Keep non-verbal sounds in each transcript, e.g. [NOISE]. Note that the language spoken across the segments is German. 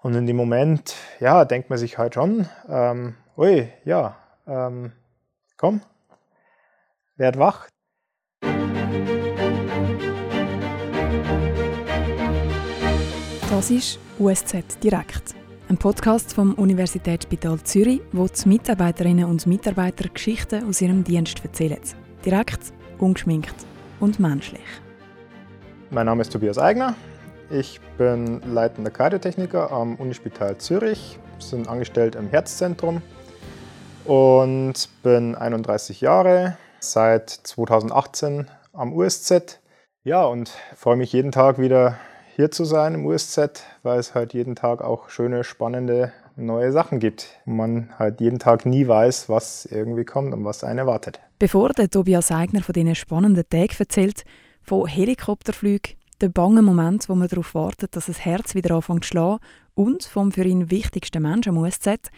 Und in dem Moment, ja, denkt man sich halt schon, ähm, ui, ja, ähm, komm, werd wach. Das ist USZ Direkt, ein Podcast vom Universitätsspital Zürich, wo die Mitarbeiterinnen und Mitarbeiter Geschichten aus ihrem Dienst erzählen. Direkt, ungeschminkt und menschlich. Mein Name ist Tobias Eigner. Ich bin leitender Kardiotechniker am Unispital Zürich, bin angestellt im Herzzentrum und bin 31 Jahre, seit 2018 am USZ. Ja, und freue mich jeden Tag wieder hier zu sein im USZ, weil es halt jeden Tag auch schöne, spannende neue Sachen gibt. Man halt jeden Tag nie weiß, was irgendwie kommt und was einen erwartet. Bevor der Tobias Eigner von diesen spannenden Tagen erzählt, von Helikopterflügen der bange Moment, wo man darauf wartet, dass das Herz wieder anfängt zu schlagen und vom für ihn wichtigsten Menschen am USZ.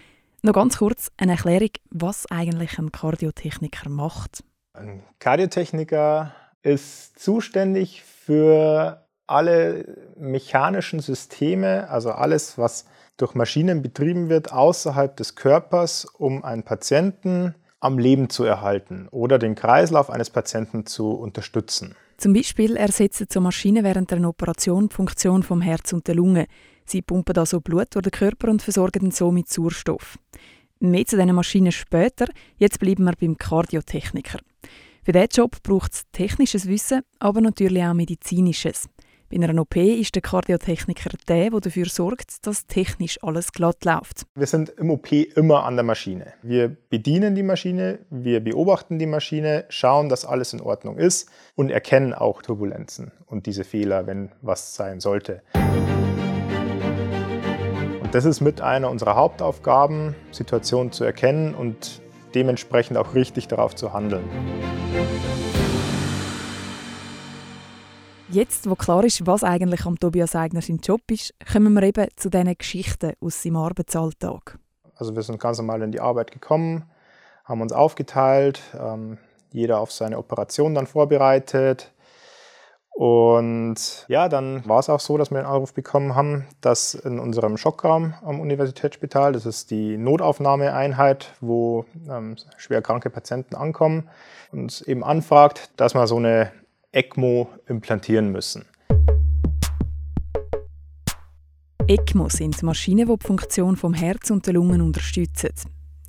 Noch ganz kurz eine Erklärung, was eigentlich ein Kardiotechniker macht. Ein Kardiotechniker ist zuständig für alle mechanischen Systeme, also alles, was durch Maschinen betrieben wird, außerhalb des Körpers, um einen Patienten am Leben zu erhalten oder den Kreislauf eines Patienten zu unterstützen. Zum Beispiel ersetzen so Maschinen während einer Operation die Funktion vom Herz und der Lunge. Sie pumpen also Blut durch den Körper und versorgen so mit Sauerstoff. Mehr zu diesen Maschinen später, jetzt bleiben wir beim Kardiotechniker. Für diesen Job braucht es technisches Wissen, aber natürlich auch medizinisches. Bei einer OP ist der Kardiotechniker der, der dafür sorgt, dass technisch alles glatt läuft. Wir sind im OP immer an der Maschine. Wir bedienen die Maschine, wir beobachten die Maschine, schauen, dass alles in Ordnung ist und erkennen auch Turbulenzen und diese Fehler, wenn was sein sollte. Und das ist mit einer unserer Hauptaufgaben, Situationen zu erkennen und dementsprechend auch richtig darauf zu handeln. Jetzt, wo klar ist, was eigentlich am Tobias Eigner sein Job ist, kommen wir eben zu diesen Geschichten aus seinem Arbeitsalltag. Also wir sind ganz normal in die Arbeit gekommen, haben uns aufgeteilt, ähm, jeder auf seine Operation dann vorbereitet. Und ja, dann war es auch so, dass wir einen Anruf bekommen haben, dass in unserem Schockraum am Universitätsspital, das ist die Notaufnahmeeinheit, wo ähm, schwer kranke Patienten ankommen, uns eben anfragt, dass man so eine ECMO implantieren müssen. ECMO sind Maschinen, die die Funktion vom Herz und der Lungen unterstützen.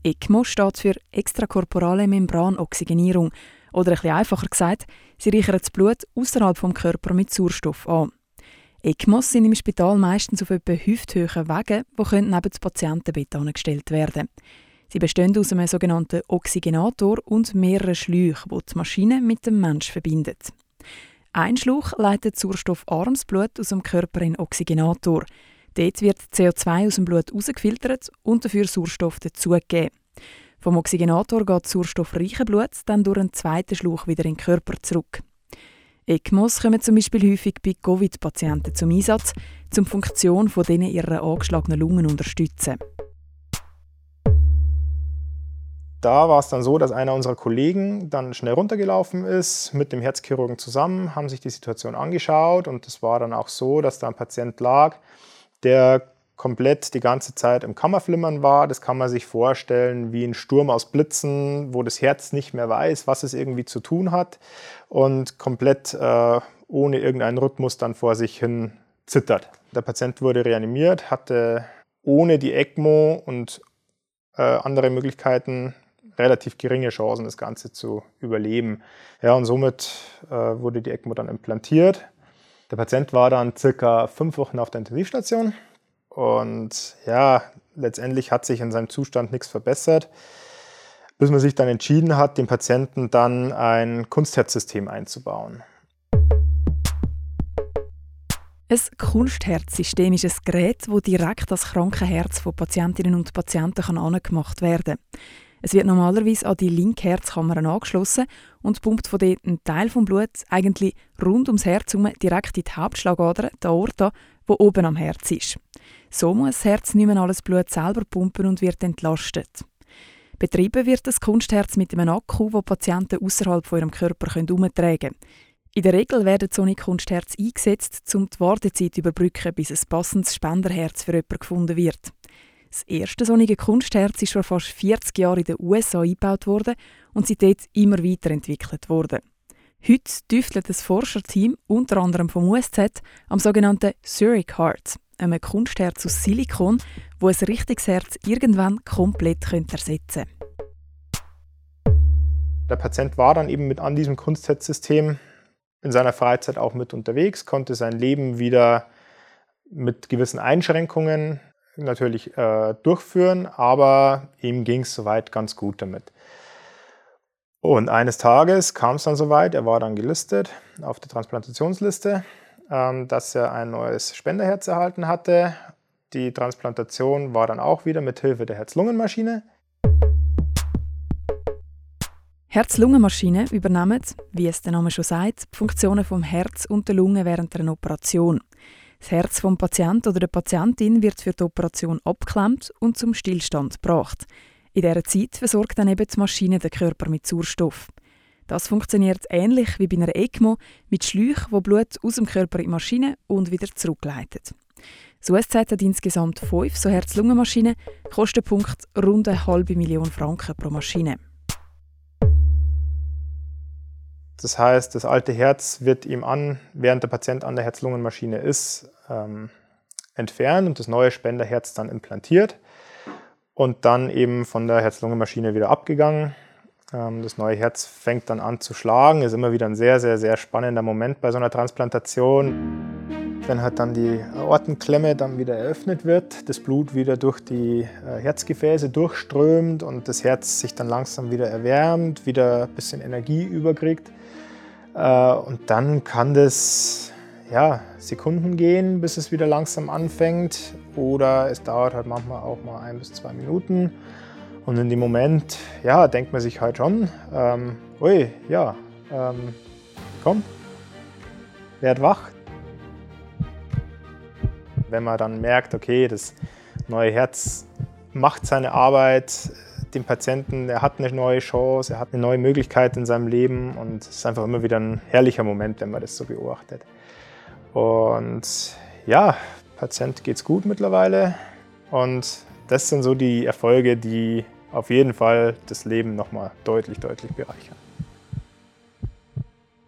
ECMO steht für extrakorporale Membranoxygenierung oder ein einfacher gesagt, sie reichern das Blut außerhalb vom Körper mit Sauerstoff an. ECMOs sind im Spital meistens auf etwa hüfthöhen Wegen, die neben das Patientenbett angestellt werden. Sie bestehen aus einem sogenannten Oxygenator und mehreren Schläuchen, die die Maschine mit dem Mensch verbindet. Ein Schlauch leitet sauerstoffarmes Blut aus dem Körper in Oxygenator. Dort wird CO2 aus dem Blut herausgefiltert und dafür Sauerstoff dazugegeben. Vom Oxygenator geht sauerstoffreiche Blut dann durch einen zweiten Schlauch wieder in den Körper zurück. ECMOs kommen zum Beispiel häufig bei Covid-Patienten zum Einsatz, um die Funktion von denen ihrer angeschlagenen Lungen zu unterstützen. Da war es dann so, dass einer unserer Kollegen dann schnell runtergelaufen ist mit dem Herzchirurgen zusammen, haben sich die Situation angeschaut und es war dann auch so, dass da ein Patient lag, der komplett die ganze Zeit im Kammerflimmern war. Das kann man sich vorstellen wie ein Sturm aus Blitzen, wo das Herz nicht mehr weiß, was es irgendwie zu tun hat und komplett äh, ohne irgendeinen Rhythmus dann vor sich hin zittert. Der Patient wurde reanimiert, hatte ohne die ECMO und äh, andere Möglichkeiten relativ geringe Chancen, das Ganze zu überleben. Ja, und somit äh, wurde die ECMO dann implantiert. Der Patient war dann circa fünf Wochen auf der Intensivstation und ja, letztendlich hat sich in seinem Zustand nichts verbessert, bis man sich dann entschieden hat, dem Patienten dann ein Kunstherzsystem einzubauen. Ein Kunstherzsystem ist ein Gerät, das direkt das kranke Herz von Patientinnen und Patienten angemacht werden kann. Es wird normalerweise an die linke Herzkammer angeschlossen und pumpt von dort einen Teil vom Blut eigentlich rund ums Herz herum direkt in die Hauptschlagader, die Aorta, wo oben am Herz ist. So muss das Herz nicht mehr alles Blut selber pumpen und wird entlastet. Betrieben wird das Kunstherz mit einem Akku, wo Patienten außerhalb von ihrem Körper herumtragen können. In der Regel werden solche Kunstherz eingesetzt, um die Wartezeit zu überbrücken, bis ein passendes Spenderherz für jemanden gefunden wird. Das erste sonnige Kunstherz ist vor fast 40 Jahren in den USA eingebaut worden und seitdem immer weiterentwickelt worden. Heute tüftelt das Forscherteam unter anderem vom USZ am sogenannten Zurich Heart, einem Kunstherz aus Silikon, wo ein richtiges Herz irgendwann komplett ersetzen könnte. Der Patient war dann eben mit an diesem Kunstherzsystem in seiner Freizeit auch mit unterwegs, konnte sein Leben wieder mit gewissen Einschränkungen natürlich äh, durchführen, aber ihm ging es soweit ganz gut damit. Und eines Tages kam es dann soweit, er war dann gelistet auf der Transplantationsliste, ähm, dass er ein neues Spenderherz erhalten hatte. Die Transplantation war dann auch wieder mit Hilfe der Herz-Lungen-Maschine. Herz-Lungen-Maschinen übernehmen, wie es der Name schon sagt, Funktionen vom Herz und der Lunge während einer Operation. Das Herz vom Patienten oder der Patientin wird für die Operation abgeklemmt und zum Stillstand gebracht. In dieser Zeit versorgt dann eben die Maschine den Körper mit Sauerstoff. Das funktioniert ähnlich wie bei einer ECMO mit Schläuchen, wo Blut aus dem Körper in die Maschine und wieder zurückleitet. Das USZ hat insgesamt fünf so Herz-Lungen-Maschinen, Kostenpunkt rund eine halbe Million Franken pro Maschine. Das heißt, das alte Herz wird ihm an, während der Patient an der Herz-Lungen-Maschine ist, ähm, entfernt und das neue Spenderherz dann implantiert und dann eben von der Herz-Lungen-Maschine wieder abgegangen. Ähm, das neue Herz fängt dann an zu schlagen, ist immer wieder ein sehr, sehr, sehr spannender Moment bei so einer Transplantation. Wenn halt dann die Aortenklemme dann wieder eröffnet wird, das Blut wieder durch die äh, Herzgefäße durchströmt und das Herz sich dann langsam wieder erwärmt, wieder ein bisschen Energie überkriegt und dann kann das ja, Sekunden gehen, bis es wieder langsam anfängt. Oder es dauert halt manchmal auch mal ein bis zwei Minuten. Und in dem Moment, ja, denkt man sich halt schon, ähm, ui, ja, ähm, komm, werd wach. Wenn man dann merkt, okay, das neue Herz macht seine Arbeit, dem Patienten, er hat eine neue Chance, er hat eine neue Möglichkeit in seinem Leben und es ist einfach immer wieder ein herrlicher Moment, wenn man das so beobachtet. Und ja, Patient geht's gut mittlerweile und das sind so die Erfolge, die auf jeden Fall das Leben nochmal deutlich, deutlich bereichern.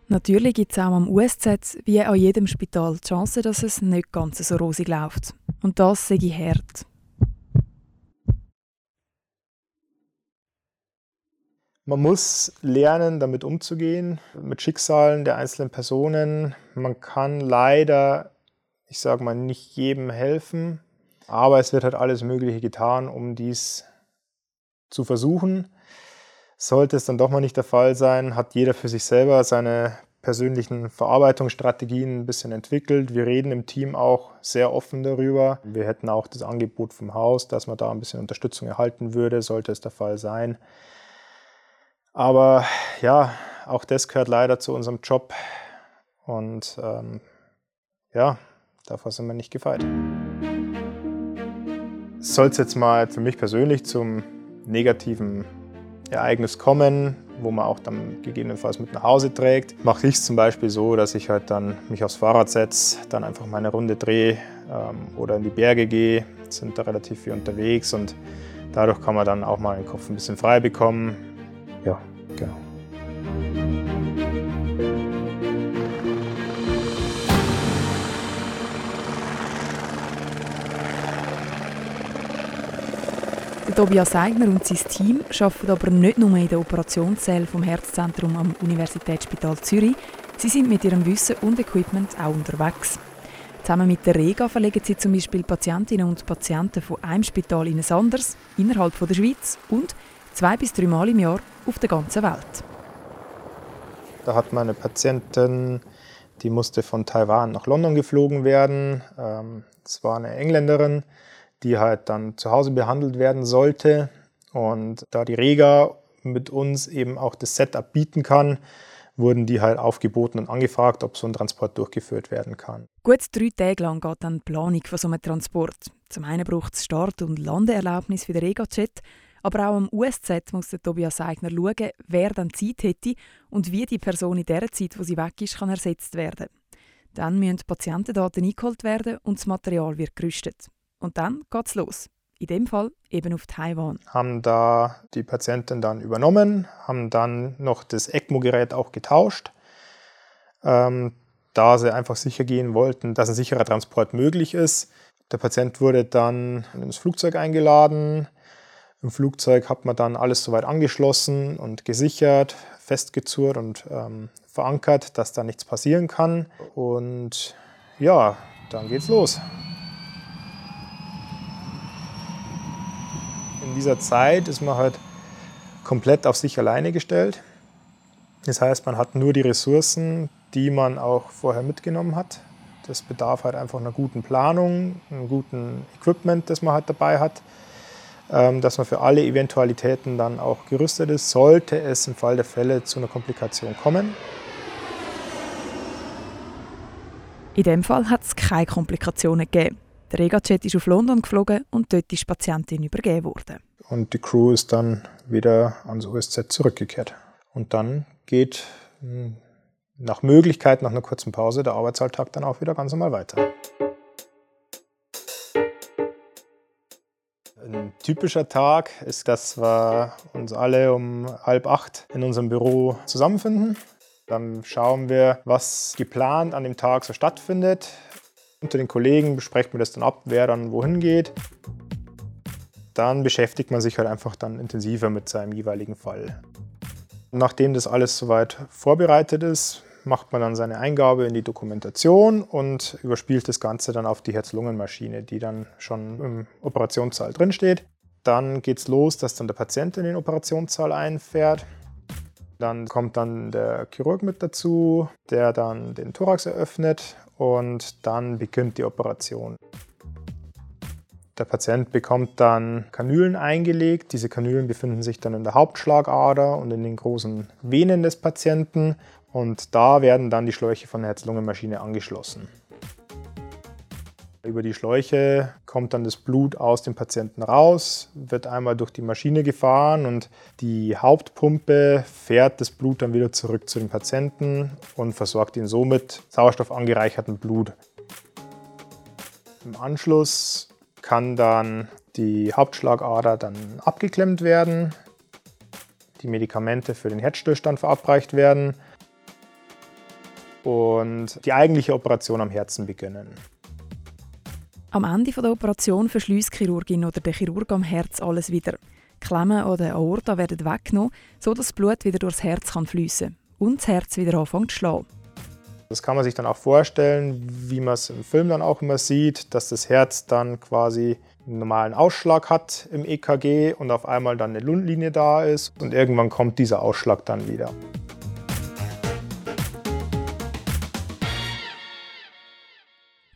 Natürlich gibt es auch am USZ wie an jedem Spital die Chance, dass es nicht ganz so rosig läuft. Und das sehe ich hart. Man muss lernen, damit umzugehen, mit Schicksalen der einzelnen Personen. Man kann leider, ich sage mal, nicht jedem helfen, aber es wird halt alles Mögliche getan, um dies zu versuchen. Sollte es dann doch mal nicht der Fall sein, hat jeder für sich selber seine persönlichen Verarbeitungsstrategien ein bisschen entwickelt. Wir reden im Team auch sehr offen darüber. Wir hätten auch das Angebot vom Haus, dass man da ein bisschen Unterstützung erhalten würde, sollte es der Fall sein. Aber ja, auch das gehört leider zu unserem Job. Und ähm, ja, davor sind wir nicht gefeit. Soll es jetzt mal für mich persönlich zum negativen Ereignis kommen, wo man auch dann gegebenenfalls mit nach Hause trägt, mache ich es zum Beispiel so, dass ich halt dann mich aufs Fahrrad setze, dann einfach meine Runde drehe ähm, oder in die Berge gehe, sind da relativ viel unterwegs und dadurch kann man dann auch mal den Kopf ein bisschen frei bekommen, ja, genau. Tobias Eigner und sein Team arbeiten aber nicht nur in der Operationszelle vom Herzzentrum am Universitätsspital Zürich. Sie sind mit ihrem Wissen und Equipment auch unterwegs. Zusammen mit der Rega verlegen sie zum Beispiel Patientinnen und Patienten von einem Spital in ein anderes, innerhalb der Schweiz und zwei bis drei Mal im Jahr auf der ganzen Welt. Da hat man eine Patientin, die musste von Taiwan nach London geflogen werden. Ähm, das war eine Engländerin, die halt dann zu Hause behandelt werden sollte. Und da die Rega mit uns eben auch das Setup bieten kann, wurden die halt aufgeboten und angefragt, ob so ein Transport durchgeführt werden kann. Gut drei Tage lang geht dann die Planung von so einem Transport. Zum einen braucht es Start- und Landeerlaubnis für den Rega-Jet, Aber auch am USZ muss der Tobias Eigner schauen, wer dann Zeit hätte und wie die Person in der Zeit, wo sie weg ist, kann ersetzt werden. Dann müssen Patientendaten eingeholt werden und das Material wird gerüstet. Und dann geht's los. In dem Fall eben auf Taiwan. Haben da die Patienten dann übernommen, haben dann noch das ECMO-Gerät auch getauscht, ähm, da sie einfach sicher gehen wollten, dass ein sicherer Transport möglich ist. Der Patient wurde dann ins Flugzeug eingeladen. Im Flugzeug hat man dann alles soweit angeschlossen und gesichert, festgezurrt und ähm, verankert, dass da nichts passieren kann. Und ja, dann geht's los. In dieser Zeit ist man halt komplett auf sich alleine gestellt. Das heißt, man hat nur die Ressourcen, die man auch vorher mitgenommen hat. Das bedarf halt einfach einer guten Planung, einem guten Equipment, das man halt dabei hat, dass man für alle Eventualitäten dann auch gerüstet ist, sollte es im Fall der Fälle zu einer Komplikation kommen. In dem Fall hat es keine Komplikationen gegeben. Der Regajet ist auf London geflogen und dort ist die Patientin übergeben worden. Und die Crew ist dann wieder ans USZ zurückgekehrt. Und dann geht hm, nach Möglichkeit, nach einer kurzen Pause, der Arbeitsalltag dann auch wieder ganz normal weiter. Ein typischer Tag ist, dass wir uns alle um halb acht in unserem Büro zusammenfinden. Dann schauen wir, was geplant an dem Tag so stattfindet. Unter den Kollegen besprechen wir das dann ab, wer dann wohin geht. Dann beschäftigt man sich halt einfach dann intensiver mit seinem jeweiligen Fall. Nachdem das alles soweit vorbereitet ist, macht man dann seine Eingabe in die Dokumentation und überspielt das Ganze dann auf die Herz-Lungen-Maschine, die dann schon im Operationssaal drinsteht. Dann geht es los, dass dann der Patient in den Operationssaal einfährt. Dann kommt dann der Chirurg mit dazu, der dann den Thorax eröffnet und dann beginnt die Operation. Der Patient bekommt dann Kanülen eingelegt. Diese Kanülen befinden sich dann in der Hauptschlagader und in den großen Venen des Patienten. Und da werden dann die Schläuche von der Herz-Lungen-Maschine angeschlossen. Über die Schläuche kommt dann das Blut aus dem Patienten raus, wird einmal durch die Maschine gefahren und die Hauptpumpe fährt das Blut dann wieder zurück zu dem Patienten und versorgt ihn somit sauerstoffangereichertem Blut. Im Anschluss kann dann die Hauptschlagader dann abgeklemmt werden, die Medikamente für den Herzstillstand verabreicht werden und die eigentliche Operation am Herzen beginnen. Am Ende der Operation verschließt die Chirurgin oder der Chirurg am Herz alles wieder. Klemmen oder Aorta werden weggenommen, sodass das Blut wieder durchs Herz fließen kann und das Herz wieder anfängt zu schlagen. Das kann man sich dann auch vorstellen, wie man es im Film dann auch immer sieht, dass das Herz dann quasi einen normalen Ausschlag hat im EKG und auf einmal dann eine Lundlinie da ist und irgendwann kommt dieser Ausschlag dann wieder.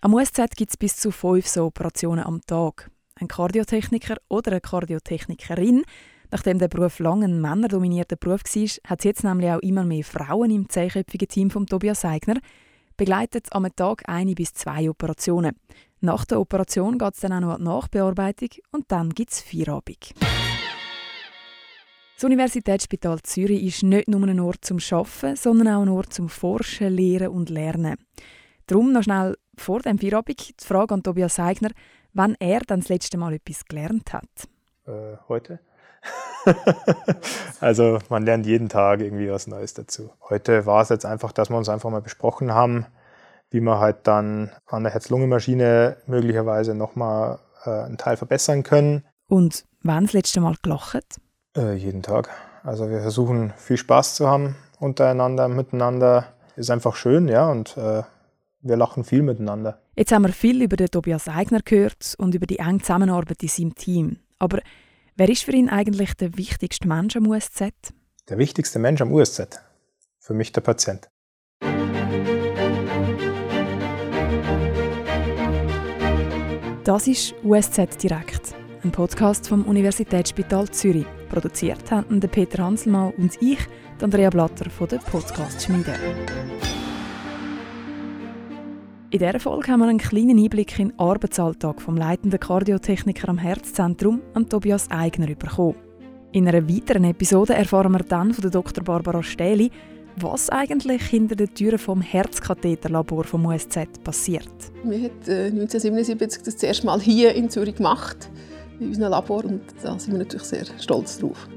Am USZ gibt es bis zu fünf so Operationen am Tag. Ein Kardiotechniker oder eine Kardiotechnikerin, nachdem der Beruf lange ein männerdominierter Beruf war, hat es jetzt nämlich auch immer mehr Frauen im zehnköpfigen Team von Tobias Eigner, begleitet am Tag eine bis zwei Operationen. Nach der Operation geht es dann auch noch an die Nachbearbeitung und dann gibt es Feierabend. Das Universitätsspital Zürich ist nicht nur ein Ort zum Arbeiten, sondern auch ein Ort zum Forschen, Lehren und Lernen. Darum noch schnell vor dem Feierabend die Frage an Tobias Eigner, wann er dann das letzte Mal etwas gelernt hat. Äh, heute? [LAUGHS] also man lernt jeden Tag irgendwie was Neues dazu. Heute war es jetzt einfach, dass wir uns einfach mal besprochen haben, wie wir halt dann an der Herz-Lunge-Maschine möglicherweise nochmal äh, einen Teil verbessern können. Und wann das letzte Mal gelacht? Äh, jeden Tag. Also wir versuchen viel Spaß zu haben untereinander, miteinander. Ist einfach schön, ja, und äh, wir lachen viel miteinander. Jetzt haben wir viel über den Tobias Eigner gehört und über die enge Zusammenarbeit in seinem Team. Aber wer ist für ihn eigentlich der wichtigste Mensch am USZ? Der wichtigste Mensch am USZ? Für mich der Patient. Das ist USZ Direkt, ein Podcast vom Universitätsspital Zürich. Produziert haben Peter Hanselmann und ich, Andrea Blatter von der Podcast Schmiede. In dieser Folge haben wir einen kleinen Einblick in den Arbeitsalltag vom leitenden Kardiotechniker am Herzzentrum, am Tobias Eigner, bekommen. In einer weiteren Episode erfahren wir dann von Dr. Barbara Stähli, was eigentlich hinter den Türen vom Herzkatheterlabor vom USZ passiert. Wir haben 1977 das zuerst mal hier in Zürich gemacht, in unserem Labor, und da sind wir natürlich sehr stolz drauf.